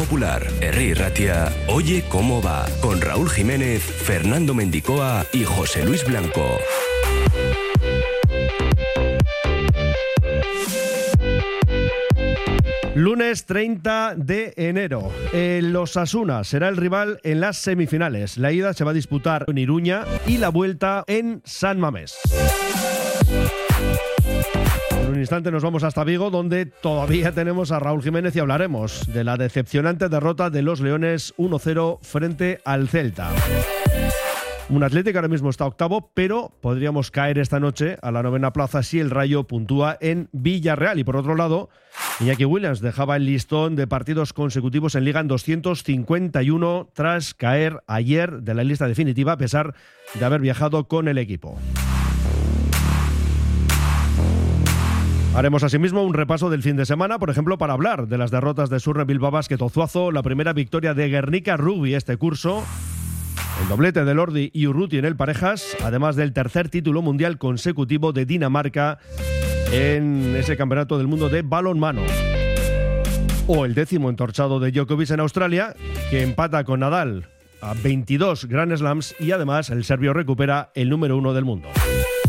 Popular, Herri Ratia, Oye cómo va, con Raúl Jiménez, Fernando Mendicoa y José Luis Blanco. Lunes 30 de enero. El Osasuna será el rival en las semifinales. La ida se va a disputar en Iruña y la vuelta en San Mamés. En un instante nos vamos hasta Vigo, donde todavía tenemos a Raúl Jiménez y hablaremos de la decepcionante derrota de los Leones 1-0 frente al Celta. Un Atlético ahora mismo está octavo, pero podríamos caer esta noche a la novena plaza si el Rayo puntúa en Villarreal. Y por otro lado, Iñaki Williams dejaba el listón de partidos consecutivos en Liga en 251 tras caer ayer de la lista definitiva a pesar de haber viajado con el equipo. Haremos asimismo un repaso del fin de semana, por ejemplo, para hablar de las derrotas de Surne Bilbao Basket Ozuazo, la primera victoria de Guernica Rugby este curso, el doblete de Lordi y Urruti en el parejas, además del tercer título mundial consecutivo de Dinamarca en ese campeonato del mundo de balonmano. O el décimo entorchado de Djokovic en Australia, que empata con Nadal a 22 Grand Slams y además el serbio recupera el número uno del mundo.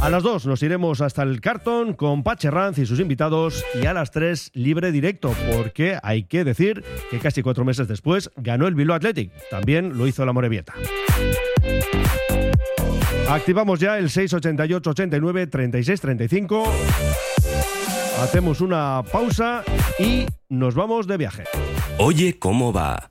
A las 2 nos iremos hasta el cartón con Pache Ranz y sus invitados y a las 3 libre directo porque hay que decir que casi cuatro meses después ganó el Bilbao Athletic. También lo hizo la Morevieta. Activamos ya el 688 89 36 35. Hacemos una pausa y nos vamos de viaje. Oye cómo va.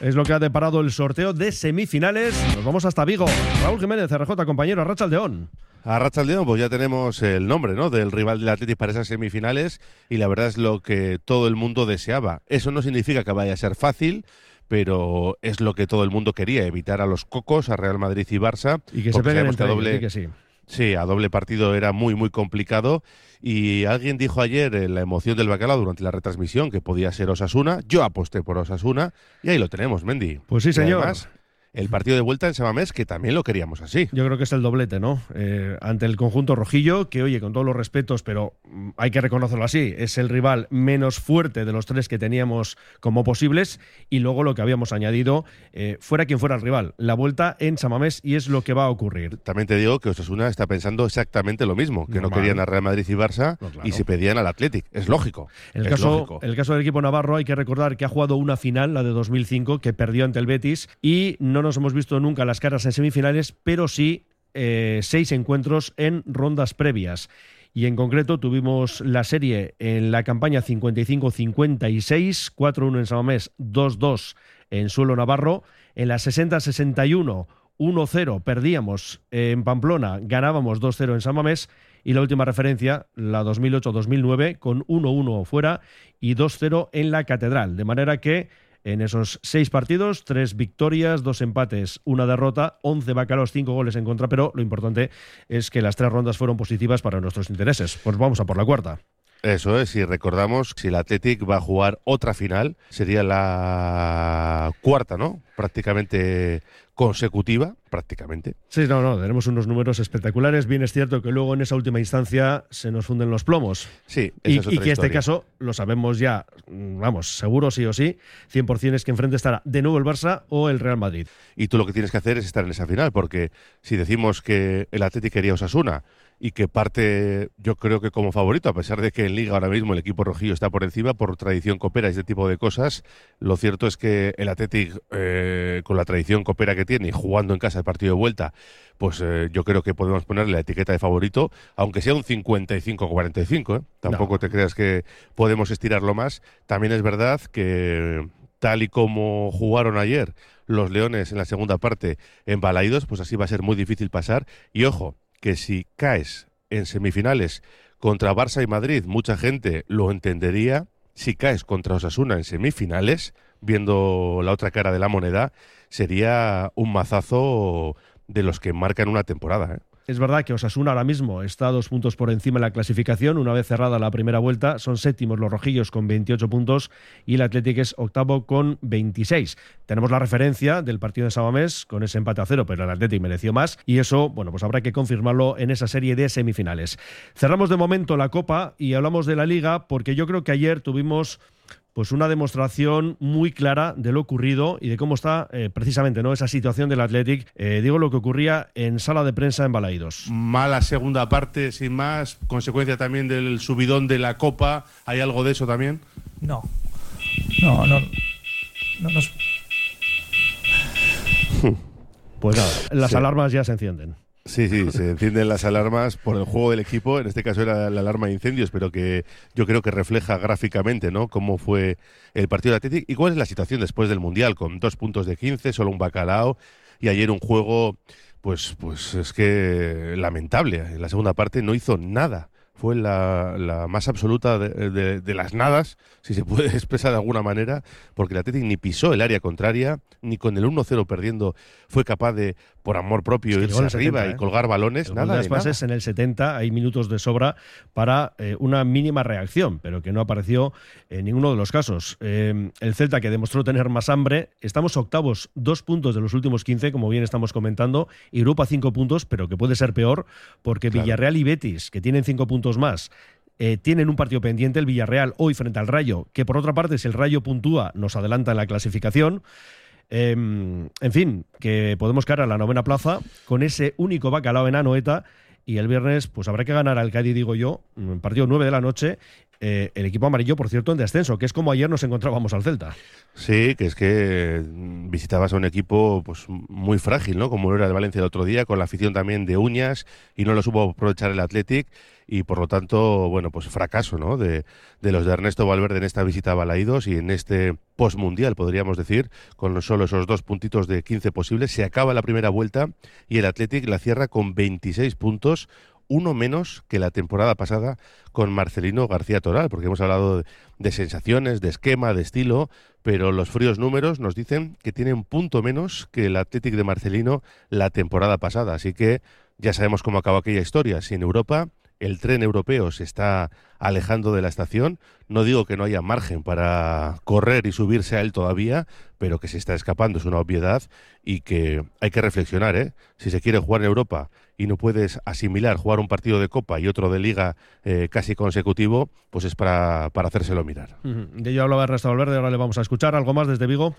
Es lo que ha deparado el sorteo de semifinales. Nos vamos hasta Vigo. Raúl Jiménez, RJ, compañero, Arracha Aldeón. A Rachaldeón, pues ya tenemos el nombre ¿no? del rival del Atlético para esas semifinales y la verdad es lo que todo el mundo deseaba. Eso no significa que vaya a ser fácil, pero es lo que todo el mundo quería, evitar a los cocos, a Real Madrid y Barça. Y que se peguen entre doble, que sí. Sí, a doble partido era muy, muy complicado. Y alguien dijo ayer en la emoción del bacalao durante la retransmisión que podía ser Osasuna. Yo aposté por Osasuna y ahí lo tenemos, Mendy. Pues sí, señor. además, el partido de vuelta en Samamés, que también lo queríamos así. Yo creo que es el doblete, ¿no? Eh, ante el conjunto rojillo, que oye, con todos los respetos, pero mm, hay que reconocerlo así, es el rival menos fuerte de los tres que teníamos como posibles, y luego lo que habíamos añadido, eh, fuera quien fuera el rival, la vuelta en Samamés, y es lo que va a ocurrir. También te digo que Osasuna está pensando exactamente lo mismo, que no querían a Real Madrid y Barça, y se pedían al Athletic. Es lógico. El, caso, el caso del equipo navarro hay que recordar que ha jugado una final, la de 2005, que perdió ante el Betis, y no nos hemos visto nunca las caras en semifinales, pero sí eh, seis encuentros en rondas previas. Y en concreto tuvimos la serie en la campaña 55-56, 4-1 en Samamés, 2-2 en suelo navarro. En la 60-61, 1-0 perdíamos en Pamplona, ganábamos 2-0 en Samamés. Y la última referencia, la 2008-2009, con 1-1 fuera y 2-0 en la Catedral. De manera que en esos seis partidos, tres victorias, dos empates, una derrota, once bacalos, cinco goles en contra, pero lo importante es que las tres rondas fueron positivas para nuestros intereses. Pues vamos a por la cuarta. Eso es, y recordamos, si el Athletic va a jugar otra final, sería la cuarta, ¿no? Prácticamente consecutiva, prácticamente. Sí, no, no, tenemos unos números espectaculares. Bien es cierto que luego en esa última instancia se nos funden los plomos. Sí, y, y que este caso lo sabemos ya, vamos, seguro sí o sí, 100% es que enfrente estará de nuevo el Barça o el Real Madrid. Y tú lo que tienes que hacer es estar en esa final, porque si decimos que el Athletic quería Osasuna y que parte, yo creo que como favorito, a pesar de que en Liga ahora mismo el equipo rojillo está por encima, por tradición copera y este tipo de cosas, lo cierto es que el Athletic, eh, con la tradición copera que tiene y jugando en casa el partido de vuelta, pues eh, yo creo que podemos ponerle la etiqueta de favorito, aunque sea un 55-45, ¿eh? tampoco te creas que podemos estirarlo más. También es verdad que tal y como jugaron ayer los Leones en la segunda parte en Balaidos, pues así va a ser muy difícil pasar. Y ojo, que si caes en semifinales contra Barça y Madrid, mucha gente lo entendería. Si caes contra Osasuna en semifinales, viendo la otra cara de la moneda, sería un mazazo de los que marcan una temporada. ¿eh? Es verdad que Osasuna ahora mismo está dos puntos por encima en la clasificación. Una vez cerrada la primera vuelta, son séptimos los rojillos con 28 puntos y el Atlético es octavo con 26. Tenemos la referencia del partido de Sabamés con ese empate a cero, pero el Atlético mereció más y eso, bueno, pues habrá que confirmarlo en esa serie de semifinales. Cerramos de momento la Copa y hablamos de la Liga porque yo creo que ayer tuvimos pues una demostración muy clara de lo ocurrido y de cómo está eh, precisamente no esa situación del Athletic. Eh, digo lo que ocurría en sala de prensa en Balaidos. Mala segunda parte, sin más, consecuencia también del subidón de la Copa. ¿Hay algo de eso también? No, no, no, no nos... Pues nada, las alarmas ya se encierden. Sí, sí, se encienden las alarmas por el juego del equipo. En este caso era la alarma de incendios, pero que yo creo que refleja gráficamente ¿no? cómo fue el partido de Atlético y cuál es la situación después del Mundial, con dos puntos de 15, solo un bacalao y ayer un juego, pues, pues es que lamentable. En la segunda parte no hizo nada fue la, más absoluta de, las nadas, si se puede expresar de alguna manera, porque el Atlético ni pisó el área contraria, ni con el 1-0 perdiendo fue capaz de, por amor propio, irse arriba y ¿eh? colgar balones. nada de pases en el 70 hay minutos de sobra para eh, una mínima reacción, pero que no apareció en ninguno de los casos. Eh, el Celta, que demostró tener más hambre, estamos octavos, dos puntos de los últimos 15, como bien estamos comentando, y Europa cinco puntos, pero que puede ser peor, porque Villarreal y Betis, que tienen cinco puntos más. Eh, tienen un partido pendiente, el Villarreal, hoy frente al Rayo, que por otra parte, si el Rayo puntúa, nos adelanta en la clasificación. Em, en fin, que podemos caer a la novena plaza con ese único bacalao en Anoeta. Y el viernes, pues habrá que ganar al Cádiz, digo yo, partido 9 de la noche. Eh, el equipo amarillo, por cierto, en descenso, que es como ayer nos encontrábamos al Celta. Sí, que es que visitabas a un equipo pues muy frágil, ¿no? Como era el Valencia el otro día, con la afición también de uñas, y no lo supo aprovechar el Athletic y por lo tanto, bueno, pues fracaso ¿no? de, de los de Ernesto Valverde en esta visita a Balaídos y en este postmundial, podríamos decir, con solo esos dos puntitos de 15 posibles. Se acaba la primera vuelta y el Athletic la cierra con 26 puntos, uno menos que la temporada pasada con Marcelino García Toral, porque hemos hablado de, sensaciones, de esquema, de estilo, pero los fríos números nos dicen que tiene un punto menos que el Athletic de Marcelino la temporada pasada. Así que ya sabemos cómo acabó aquella historia. Si en Europa el tren europeo se está alejando de la estación. No digo que no haya margen para correr y subirse a él todavía, pero que se está escapando es una obviedad y que hay que reflexionar. ¿eh? Si se quiere jugar en Europa y no puedes asimilar jugar un partido de Copa y otro de Liga eh, casi consecutivo, pues es para, para hacérselo mirar. De ello hablaba Ernesto Valverde, ahora le vamos a escuchar algo más desde Vigo.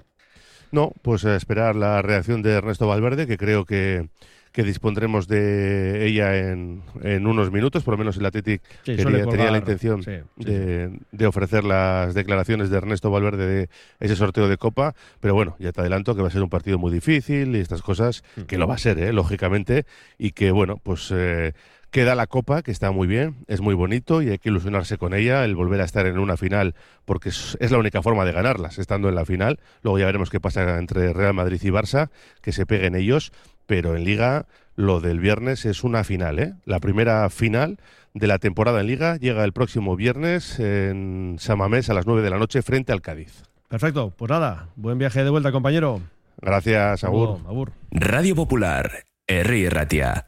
No, pues a esperar la reacción de Ernesto Valverde, que creo que que dispondremos de ella en, en unos minutos, por lo menos el Athletic tenía la intención de, ofrecer las declaraciones de Ernesto Valverde de ese sorteo de Copa, pero bueno, ya te adelanto que va a ser un partido muy difícil y estas cosas, que lo va a ser, ¿eh? lógicamente, y que bueno, pues... Eh, queda la Copa, que está muy bien, es muy bonito y hay que ilusionarse con ella, el volver a estar en una final, porque es, la única forma de ganarlas, estando en la final. Luego ya veremos qué pasa entre Real Madrid y Barça, que se peguen ellos pero en Liga lo del viernes es una final, ¿eh? La primera final de la temporada en Liga llega el próximo viernes en Samamés a las 9 de la noche frente al Cádiz. Perfecto, pues nada, buen viaje de vuelta, compañero. Gracias, Agur. Radio Popular, R. Ratia.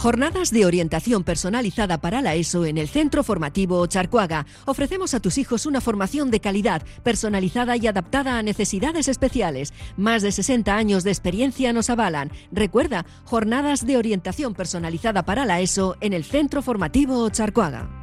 Jornadas de orientación personalizada para la ESO en el Centro Formativo Charcuaga. Ofrecemos a tus hijos una formación de calidad, personalizada y adaptada a necesidades especiales. Más de 60 años de experiencia nos avalan. Recuerda, jornadas de orientación personalizada para la ESO en el Centro Formativo Charcuaga.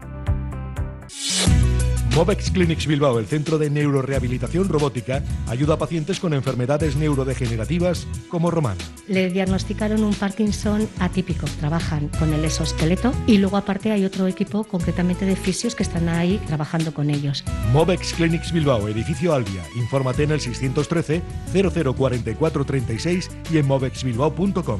Movex Clinics Bilbao, el centro de neurorehabilitación robótica, ayuda a pacientes con enfermedades neurodegenerativas como Román. Le diagnosticaron un Parkinson atípico. Trabajan con el exoesqueleto y luego aparte hay otro equipo concretamente de fisios que están ahí trabajando con ellos. Movex Clinics Bilbao, edificio Albia. Infórmate en el 613 004436 y en movexbilbao.com.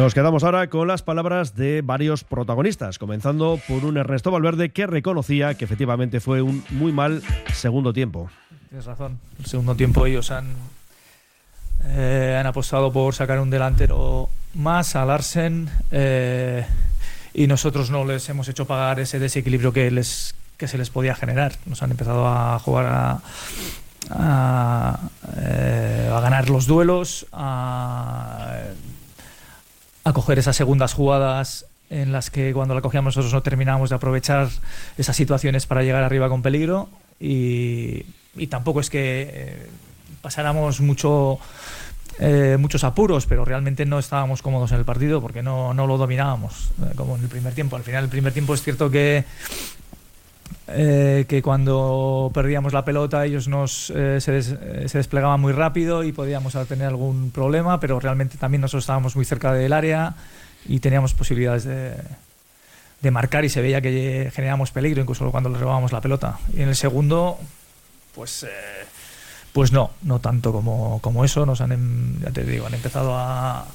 Nos quedamos ahora con las palabras de varios protagonistas, comenzando por un Ernesto Valverde que reconocía que efectivamente fue un muy mal segundo tiempo. Tienes razón, el segundo tiempo ellos han, eh, han apostado por sacar un delantero más a Larsen eh, y nosotros no les hemos hecho pagar ese desequilibrio que, les, que se les podía generar. Nos han empezado a jugar a, a, eh, a ganar los duelos, a coger esas segundas jugadas en las que cuando la cogíamos nosotros no terminábamos de aprovechar esas situaciones para llegar arriba con peligro y, tampoco es que eh, pasáramos mucho eh, muchos apuros, pero realmente no estábamos cómodos en el partido porque no, no lo dominábamos, eh, como en el primer tiempo. Al final, el primer tiempo es cierto que eh, que cuando perdíamos la pelota ellos nos, eh, se, eh, se, desplegaban muy rápido y podíamos tener algún problema, pero realmente también nosotros estábamos muy cerca del área y teníamos posibilidades de, de marcar y se veía que generábamos peligro incluso cuando le robábamos la pelota. Y en el segundo, pues, pues no, no tanto como, como eso, nos han, em, ya te digo, han empezado a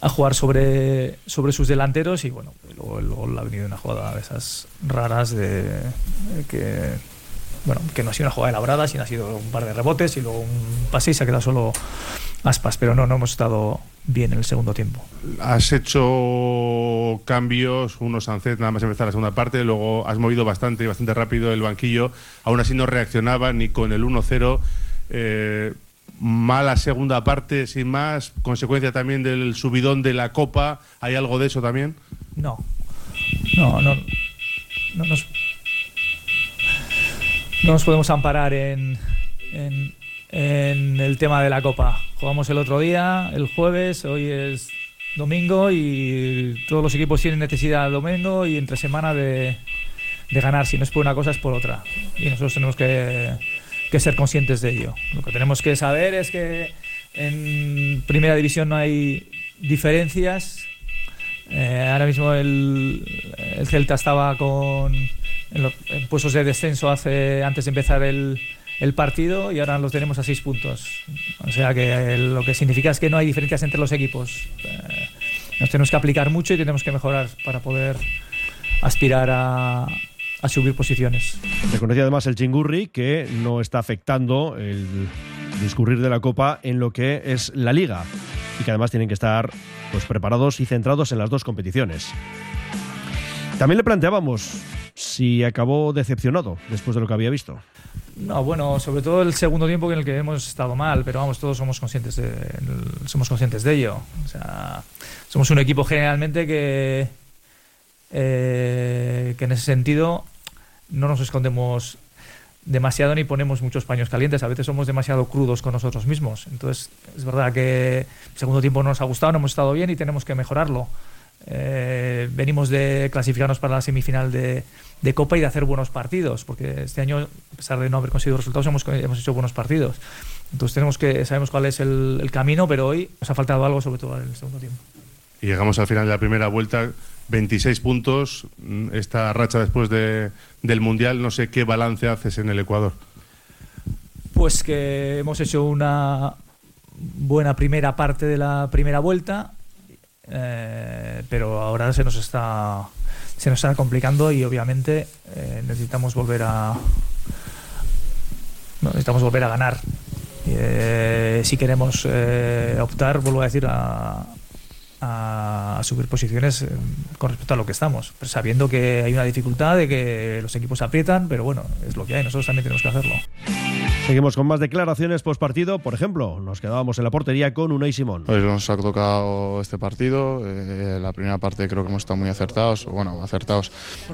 a jugar sobre, sobre sus delanteros y bueno, luego el gol ha venido una jugada de esas raras de, que bueno, que no ha sido una jugada elaborada, sino ha sido un par de rebotes y luego un pase y se ha quedado solo aspas, pero no, no hemos estado bien en el segundo tiempo. Has hecho cambios, unos Sancet nada más empezar la segunda parte, luego has movido bastante y bastante rápido el banquillo, aún así no reaccionaba ni con el 1-0. Eh, mala segunda parte, sin más, consecuencia también del subidón de la Copa. ¿Hay algo de eso también? No, no, no, no nos, no nos podemos amparar en, en, el tema de la Copa. Jugamos el otro día, el jueves, hoy es domingo y todos los equipos tienen necesidad de domingo y entre semana de, de ganar. Si no es por una cosa, es por otra. Y nosotros tenemos que que ser conscientes de ello. Lo que tenemos que saber es que En primera división no hay diferencias. Eh, ahora mismo el, el Celta estaba con en, en puestos de descenso hace antes de empezar el, el partido y ahora los tenemos a seis puntos. O sea que lo que significa es que no hay diferencias entre los equipos. Eh, nos tenemos que aplicar mucho y tenemos que mejorar para poder aspirar a, a subir posiciones. Reconocía además el Chingurri que no está afectando el discurrir de la Copa en lo que es la Liga y que además tienen que estar pues, preparados y centrados en las dos competiciones. También le planteábamos si acabó decepcionado después de lo que había visto. No, bueno, sobre todo el segundo tiempo en el que hemos estado mal, pero vamos, todos somos conscientes de, somos conscientes de ello. O sea, somos un equipo generalmente que, eh, que en ese sentido no nos escondemos demasiado ni ponemos muchos paños calientes. A veces somos demasiado crudos con nosotros mismos. Entonces, es verdad que el segundo tiempo no nos ha gustado, no hemos estado bien y tenemos que mejorarlo. Eh, venimos de clasificarnos para la semifinal de, de, Copa y de hacer buenos partidos, porque este año, a pesar de no haber conseguido resultados, hemos, hemos hecho buenos partidos. Entonces tenemos que sabemos cuál es el, el, camino, pero hoy nos ha faltado algo, sobre todo en el segundo tiempo. Y llegamos al final de la primera vuelta, 26 puntos, esta racha después de, del Mundial, no sé qué balance haces en el Ecuador. Pues que hemos hecho una buena primera parte de la primera vuelta, eh, pero ahora se nos está se nos está complicando y obviamente eh, necesitamos volver a necesitamos volver a ganar eh, si queremos optar vuelvo a decir a, a subir posiciones con respecto a lo que estamos. Sabiendo que hay una dificultad de que los equipos aprietan pero bueno es lo que hay nosotros también tenemos que hacerlo Seguimos con más declaraciones post partido. Por ejemplo, nos quedábamos en la portería con Unai Simón. Hoy nos ha tocado este partido. Eh, la primera parte creo que hemos estado muy acertados, bueno, acertados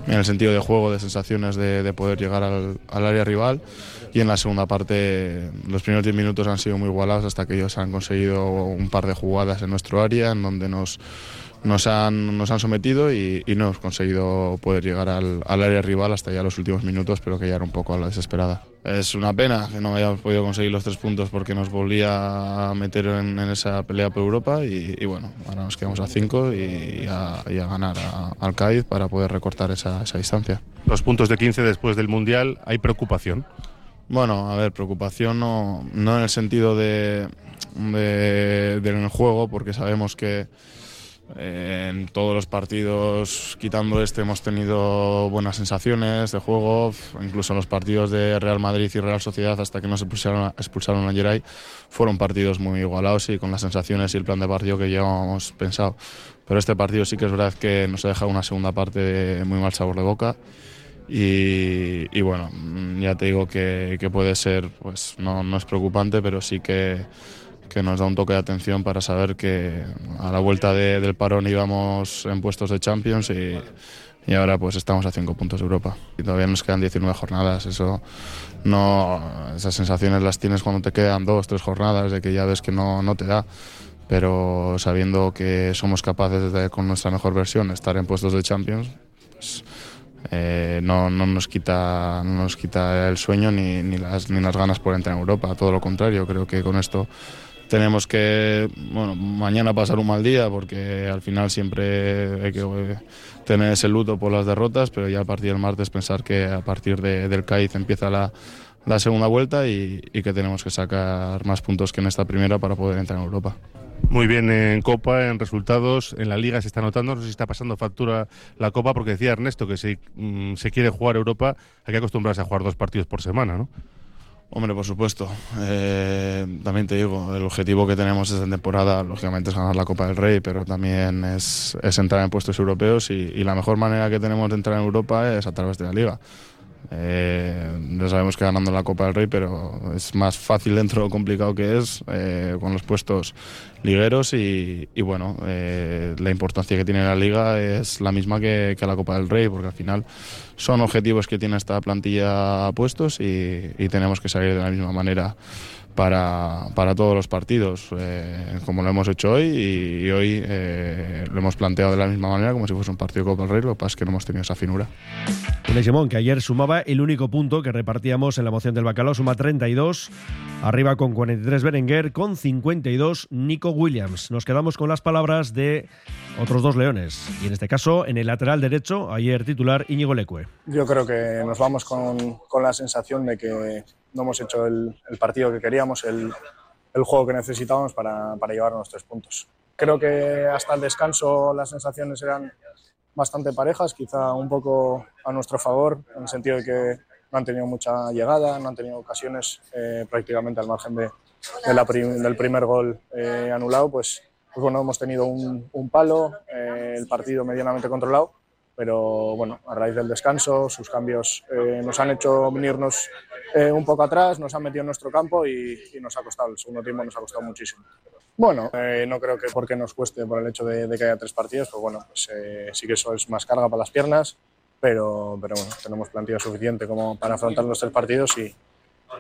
en el sentido de juego, de sensaciones de, de poder llegar al, al, área rival. Y en la segunda parte, los primeros 10 minutos han sido muy igualados hasta que ellos han conseguido un par de jugadas en nuestro área en donde nos nos han, nos han sometido y, y, no hemos conseguido poder llegar al, al, área rival hasta ya los últimos minutos, pero que ya era un poco a la desesperada. Es una pena que no hayamos podido conseguir los tres puntos porque nos volvía a meter en, en esa pelea por Europa y, y, bueno, ahora nos quedamos a cinco y, a, y a, ganar a, al Cádiz para poder recortar esa, esa distancia. Los puntos de 15 después del Mundial, ¿hay preocupación? Bueno, a ver, preocupación no, no en el sentido de, de, del juego, porque sabemos que en todos los partidos, quitando este, hemos tenido buenas sensaciones de juego. Incluso en los partidos de Real Madrid y Real Sociedad, hasta que nos expulsaron, expulsaron a Geray, fueron partidos muy igualados y con las sensaciones y el plan de partido que llevábamos pensado. Pero este partido sí que es verdad que nos ha dejado una segunda parte de muy mal sabor de boca. Y, y bueno, ya te digo que, que puede ser, pues no, no es preocupante, pero sí que que nos da un toque de atención para saber que a la vuelta de, del parón íbamos en puestos de Champions y, y, ahora pues estamos a cinco puntos de Europa. Y todavía nos quedan 19 jornadas, eso no, esas sensaciones las tienes cuando te quedan dos, tres jornadas de que ya ves que no, no te da. Pero sabiendo que somos capaces de, con nuestra mejor versión, estar en puestos de Champions, pues, eh, no, no, nos quita, no nos quita el sueño ni, ni, las, ni las ganas por entrar en Europa. Todo lo contrario, creo que con esto tenemos que bueno, mañana pasar un mal día porque al final siempre hay que tener ese luto por las derrotas, pero ya a partir del martes pensar que a partir de, del Cádiz empieza la, la segunda vuelta y, y, que tenemos que sacar más puntos que en esta primera para poder entrar en Europa. Muy bien en Copa, en resultados, en la Liga se está notando, no sé si está pasando factura la Copa, porque decía Ernesto que si mm, se quiere jugar Europa hay que acostumbrarse a jugar dos partidos por semana, ¿no? Hombre, por supuesto. Eh, también te digo, el objetivo que tenemos esta temporada, lógicamente, es ganar la Copa del Rey, pero también es, es entrar en puestos europeos y, y, la mejor manera que tenemos de entrar en Europa es a través de la Liga. Eh, ya sabemos que ganando la Copa del Rey, pero es más fácil dentro de lo complicado que es eh, con los puestos ligueros y, y bueno, eh, la importancia que tiene la Liga es la misma que, que, la Copa del Rey, porque al final son objetivos que tiene esta plantilla puestos y, y tenemos que salir de la misma manera para, para todos los partidos, eh, como lo hemos hecho hoy y, y hoy eh, lo hemos planteado de la misma manera, como si fuese un partido de Copa del Rey, lo que pasa es que no hemos tenido esa finura. Simón, que ayer sumaba el único punto que repartíamos en la moción del bacalao, suma 32. Arriba con 43 Berenguer, con 52 Nico Williams. Nos quedamos con las palabras de otros dos leones. Y en este caso, en el lateral derecho, ayer titular Íñigo Lecue. Yo creo que nos vamos con, con la sensación de que no hemos hecho el, el partido que queríamos, el, el juego que necesitábamos para, para llevarnos tres puntos. Creo que hasta el descanso las sensaciones eran bastante parejas, quizá un poco a nuestro favor, en el sentido de que no han tenido mucha llegada, no han tenido ocasiones eh, prácticamente al margen de, de la prim- del primer gol eh, anulado, pues, pues bueno, hemos tenido un, un palo, eh, el partido medianamente controlado, pero bueno, a raíz del descanso, sus cambios eh, nos han hecho venirnos eh, un poco atrás, nos han metido en nuestro campo y, y nos ha costado, el segundo tiempo nos ha costado muchísimo. Bueno, eh, no creo que porque nos cueste por el hecho de, de que haya tres partidos, pues bueno, pues, eh, sí que eso es más carga para las piernas, pero, pero bueno, tenemos plantilla suficiente como para afrontar los tres partidos y,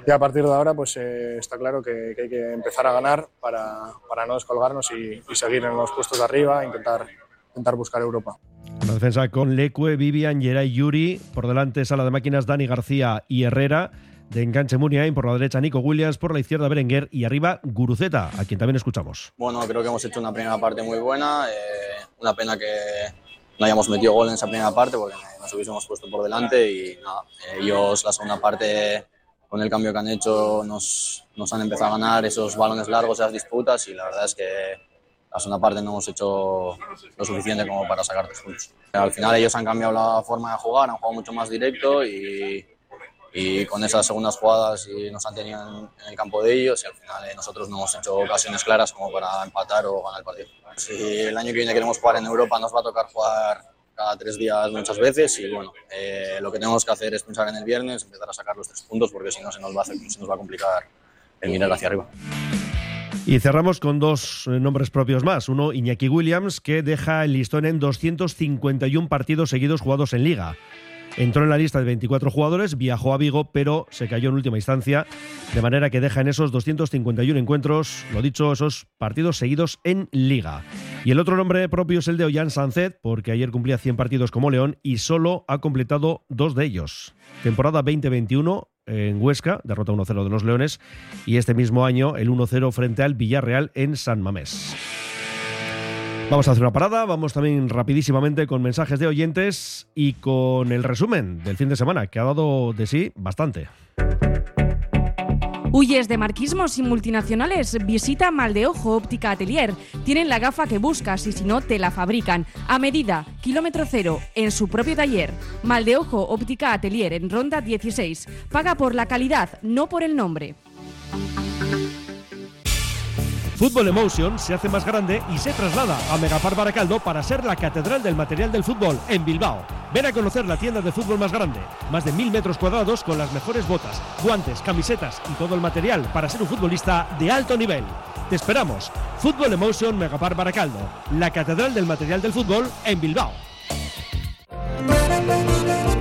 y a partir de ahora pues eh, está claro que, que hay que empezar a ganar para, para no descolgarnos y, y seguir en los puestos de arriba, intentar, intentar buscar Europa. Una defensa con Lecue, Vivian, Geray, Yuri. Por delante, sala de máquinas, Dani García y Herrera. De enganche Muniain, por la derecha Nico Williams, por la izquierda Berenguer y arriba Guruceta, a quien también escuchamos. Bueno, creo que hemos hecho una primera parte muy buena. eh, una pena que no hayamos metido gol en esa primera parte porque nos hubiésemos puesto por delante y nada, eh, ellos la segunda parte con el cambio que han hecho nos, nos han empezado a ganar esos balones largos, esas disputas y la verdad es que la segunda parte no hemos hecho lo suficiente como para sacar tres puntos. Al final ellos han cambiado la forma de jugar, han jugado mucho más directo y, y con esas segundas jugadas y nos han tenido en, el campo de ellos y al final eh, nosotros no hemos hecho ocasiones claras como para empatar o ganar el partido. Si el año que viene queremos jugar en Europa nos va a tocar jugar cada tres días muchas veces y bueno, eh, lo que tenemos que hacer es pensar en el viernes, empezar a sacar los tres puntos porque si no se nos va a, hacer- se nos va a complicar el mirar hacia arriba. Y cerramos con dos eh, nombres propios más. Uno, Iñaki Williams, que deja el listón en 251 partidos seguidos jugados en Liga. Entró en la lista de 24 jugadores, viajó a Vigo, pero se cayó en última instancia, de manera que deja en esos 251 encuentros, lo dicho, esos partidos seguidos en Liga. Y el otro nombre propio es el de Ollán Sancet, porque ayer cumplía 100 partidos como León y solo ha completado dos de ellos. Temporada 2021 en Huesca, derrota 1-0 de los Leones, y este mismo año el 1-0 frente al Villarreal en San Mamés. Vamos a hacer una parada, vamos también rapidísimamente con mensajes de oyentes y con el resumen del fin de semana, que ha dado de sí bastante. ¿Huyes de marquismos y multinacionales? Visita Maldeojo Óptica Atelier. Tienen la gafa que buscas y si no, te la fabrican. A medida, kilómetro cero, en su propio taller. Maldeojo Óptica Atelier en Ronda 16. Paga por la calidad, no por el nombre. Fútbol Emotion se hace más grande y se traslada a Megapar Baracaldo para ser la catedral del material del fútbol en Bilbao. Ven a conocer la tienda de fútbol más grande, más de mil metros cuadrados con las mejores botas, guantes, camisetas y todo el material para ser un futbolista de alto nivel. Te esperamos. Fútbol Emotion Megapar Baracaldo, la catedral del material del fútbol en Bilbao.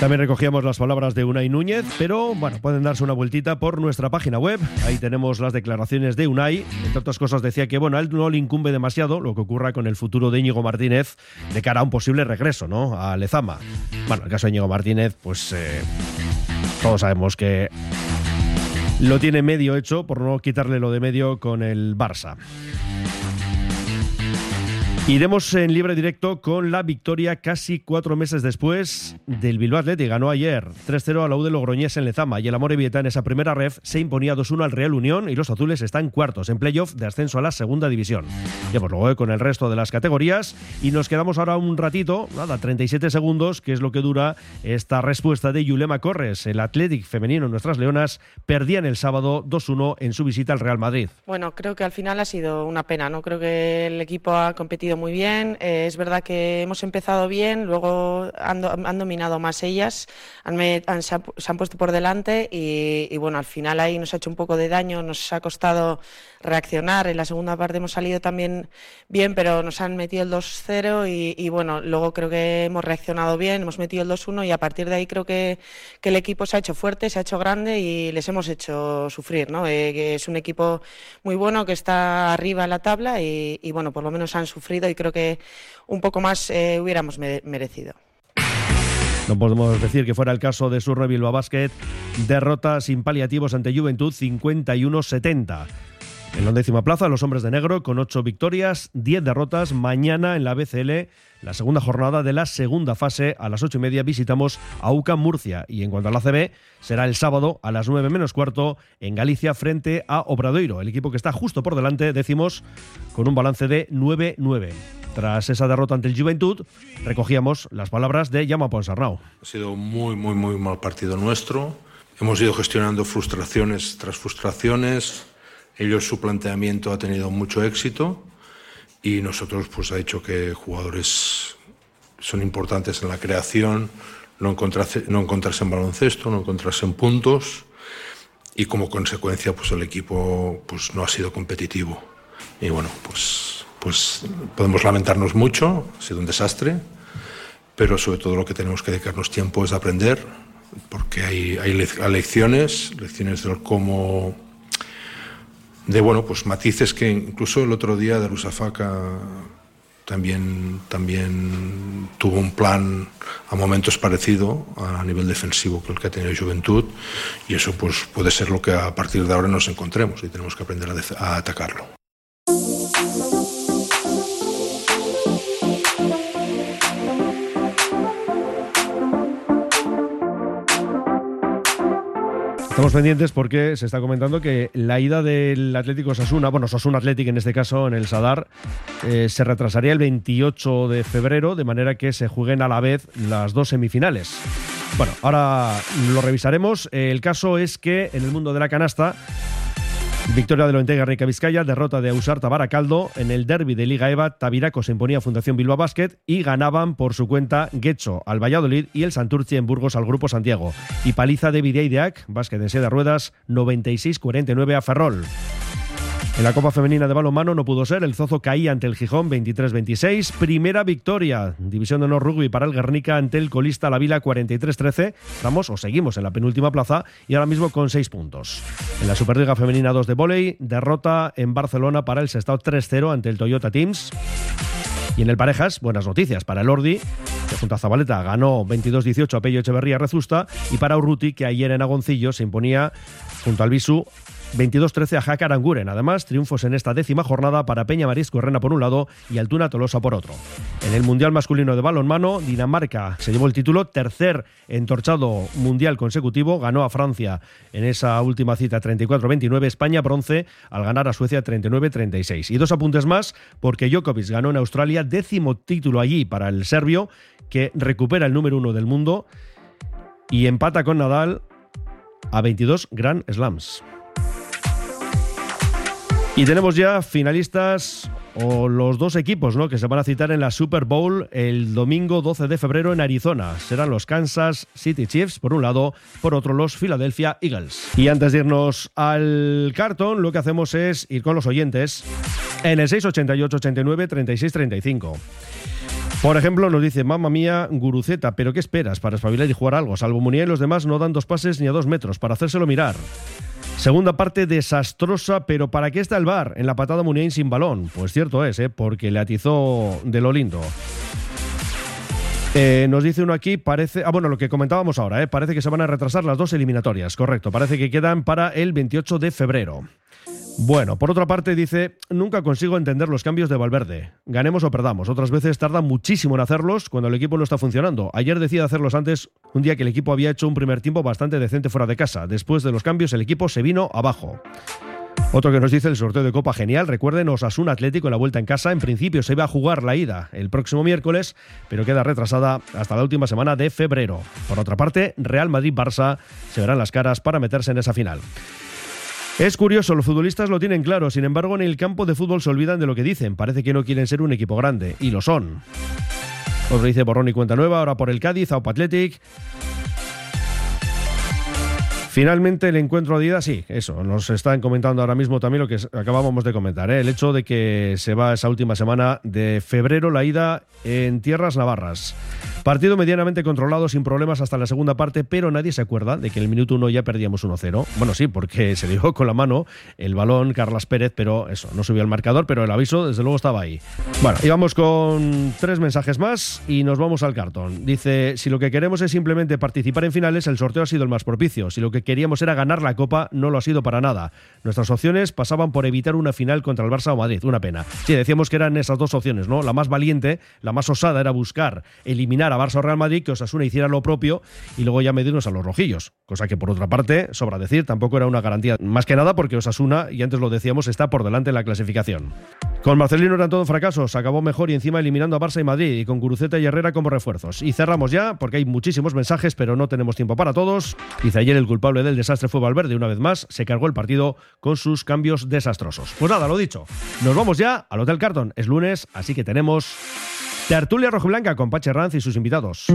También recogíamos las palabras de Unai Núñez, pero bueno, pueden darse una vueltita por nuestra página web. Ahí tenemos las declaraciones de Unai. Entre otras cosas decía que bueno, a él no le incumbe demasiado lo que ocurra con el futuro de Íñigo Martínez de cara a un posible regreso, ¿no? A Lezama. Bueno, el caso de Íñigo Martínez, pues eh, todos sabemos que lo tiene medio hecho por no quitarle lo de medio con el Barça. Iremos en libre directo con la victoria casi cuatro meses después del Bilbao Athletic. Ganó ayer 3-0 a la U de Logroñés en Lezama y el Amore Vieta en esa primera ref se imponía 2-1 al Real Unión y los azules están cuartos en playoff de ascenso a la segunda división. Pues luego con el resto de las categorías y nos quedamos ahora un ratito, nada, 37 segundos, que es lo que dura esta respuesta de Yulema Corres. El Athletic femenino, nuestras leonas, perdían el sábado 2-1 en su visita al Real Madrid. Bueno, creo que al final ha sido una pena, ¿no? Creo que el equipo ha competido muy bien. Eh, es verdad que hemos empezado bien, luego han, han dominado más ellas, han, han, se, han, puesto por delante y, y, bueno, al final ahí nos ha hecho un poco de daño, nos ha costado reaccionar. En la segunda parte hemos salido también bien, pero nos han metido el 2-0 y, bueno, luego creo que hemos reaccionado bien, hemos metido el 2-1 y a partir de ahí creo que, que, el equipo se ha hecho fuerte, se ha hecho grande y les hemos hecho sufrir, ¿no? Eh, es un equipo muy bueno que está arriba en la tabla y, y bueno, por lo menos han sufrido y creo que un poco más eh, hubiéramos merecido. No podemos decir que fuera el caso de Surre Bilbao Basket, derrota sin paliativos ante Juventud 51-70. En la décima plaza, los hombres de negro con ocho victorias, 10 derrotas. Mañana en la BCL, la segunda jornada de la segunda fase, a las ocho y media visitamos a UCA Murcia. Y en cuanto a la CB, será el sábado a las nueve menos cuarto en Galicia frente a Obradoiro, el equipo que está justo por delante, decimos, con un balance de 9-9. Tras esa derrota ante el Juventud, recogíamos las palabras de Llama Ponsarnau. Ha sido muy, muy, muy mal partido nuestro. Hemos ido gestionando frustraciones tras frustraciones. Ellos su planteamiento ha tenido mucho éxito y nosotros pues ha hecho que jugadores son importantes en la creación, no encontrarse, no encontrarse en baloncesto, no encontrarse en puntos y como consecuencia pues el equipo pues no ha sido competitivo. Y bueno, pues pues podemos lamentarnos mucho, ha sido un desastre, pero sobre todo lo que tenemos que dedicarnos tiempo es aprender, porque hay, hay lecciones, lecciones del cómo, de bueno, pues matices que incluso el otro día de Rusafaka también, también tuvo un plan a momentos parecido a nivel defensivo que el que ha tenido Juventud y eso pues puede ser lo que a partir de ahora nos encontremos y tenemos que aprender a atacarlo. Estamos pendientes porque se está comentando que la ida del Atlético Sasuna, bueno, Sasuna Atlético en este caso, en el Sadar, eh, se retrasaría el 28 de febrero, de manera que se jueguen a la vez las dos semifinales. Bueno, ahora lo revisaremos. El caso es que en el mundo de la canasta Victoria de Loentega Rica Vizcaya, derrota de Ausarta Baracaldo. En el derby de Liga EVA, Tabiraco se imponía Fundación Bilbao Basket y ganaban por su cuenta Guecho al Valladolid y el Santurci en Burgos al Grupo Santiago. Y paliza de Videideac, básquet en seda ruedas, 96-49 a Ferrol. En la Copa Femenina de Balonmano no pudo ser, el Zozo caía ante el Gijón 23-26, primera victoria, División de Honor Rugby para el Guernica ante el colista La Vila 43-13, estamos o seguimos en la penúltima plaza y ahora mismo con 6 puntos. En la Superliga Femenina 2 de Voley, derrota en Barcelona para el Sestao 3-0 ante el Toyota Teams. Y en el Parejas, buenas noticias para el Ordi, que junto a Zabaleta ganó 22-18 a Pello Echeverría Rezusta, y para Urruti, que ayer en Agoncillo se imponía junto al Bisu 22-13 a Jaca Aranguren. Además, triunfos en esta décima jornada para Peña Marisco Herrena por un lado y Altuna Tolosa por otro. En el Mundial Masculino de Balonmano, Dinamarca se llevó el título, tercer entorchado mundial consecutivo, ganó a Francia en esa última cita 34-29, España bronce al ganar a Suecia 39-36. Y dos apuntes más, porque Djokovic ganó en Australia décimo título allí para el serbio, que recupera el número uno del mundo y empata con Nadal a 22 Grand Slams. Y tenemos ya finalistas o los dos equipos ¿no? que se van a citar en la Super Bowl el domingo 12 de febrero en Arizona. Serán los Kansas City Chiefs por un lado, por otro los Philadelphia Eagles. Y antes de irnos al cartón, lo que hacemos es ir con los oyentes en el 688 89 36 35. Por ejemplo, nos dice, mamá mía, Guruceta, ¿pero qué esperas para espabilar y jugar algo? Salvo Munier y los demás no dan dos pases ni a dos metros para hacérselo mirar. Segunda parte desastrosa, pero ¿para qué está el bar en la patada Muniain sin balón? Pues cierto es, ¿eh? porque le atizó de lo lindo. Eh, nos dice uno aquí, parece. Ah, bueno, lo que comentábamos ahora, ¿eh? parece que se van a retrasar las dos eliminatorias, correcto. Parece que quedan para el 28 de febrero. Bueno, por otra parte dice, nunca consigo entender los cambios de Valverde. Ganemos o perdamos. Otras veces tarda muchísimo en hacerlos cuando el equipo no está funcionando. Ayer decía hacerlos antes, un día que el equipo había hecho un primer tiempo bastante decente fuera de casa. Después de los cambios el equipo se vino abajo. Otro que nos dice el sorteo de Copa genial. Recuerden, Osasuna Atlético en la vuelta en casa. En principio se iba a jugar la ida el próximo miércoles, pero queda retrasada hasta la última semana de febrero. Por otra parte, Real Madrid-Barça se verán las caras para meterse en esa final. Es curioso, los futbolistas lo tienen claro, sin embargo en el campo de fútbol se olvidan de lo que dicen, parece que no quieren ser un equipo grande, y lo son. Os lo dice Borrón y Cuenta Nueva, ahora por el Cádiz, Aupa Athletic. Finalmente el encuentro de ida, sí, eso, nos están comentando ahora mismo también lo que acabábamos de comentar, ¿eh? el hecho de que se va esa última semana de febrero la ida en tierras navarras. Partido medianamente controlado, sin problemas hasta la segunda parte, pero nadie se acuerda de que en el minuto uno ya perdíamos 1-0. Bueno, sí, porque se dio con la mano el balón Carlas Pérez, pero eso, no subió al marcador, pero el aviso desde luego estaba ahí. Bueno, y vamos con tres mensajes más y nos vamos al cartón. Dice, si lo que queremos es simplemente participar en finales, el sorteo ha sido el más propicio. Si lo que queríamos era ganar la Copa, no lo ha sido para nada. Nuestras opciones pasaban por evitar una final contra el Barça o Madrid, una pena. Sí, decíamos que eran esas dos opciones, ¿no? La más valiente, la más osada era buscar a Barça o Real Madrid, que Osasuna hiciera lo propio y luego ya medirnos a los rojillos. Cosa que por otra parte, sobra decir, tampoco era una garantía. Más que nada porque Osasuna, y antes lo decíamos, está por delante en la clasificación. Con Marcelino eran todo fracasos, acabó mejor y encima eliminando a Barça y Madrid y con Guruceta y Herrera como refuerzos. Y cerramos ya, porque hay muchísimos mensajes, pero no tenemos tiempo para todos. Dice ayer el culpable del desastre fue Valverde, una vez más, se cargó el partido con sus cambios desastrosos. Pues nada, lo dicho, nos vamos ya al Hotel Carton. Es lunes, así que tenemos Tertulia Rojiblanca con Pache Ranz y sus invitados.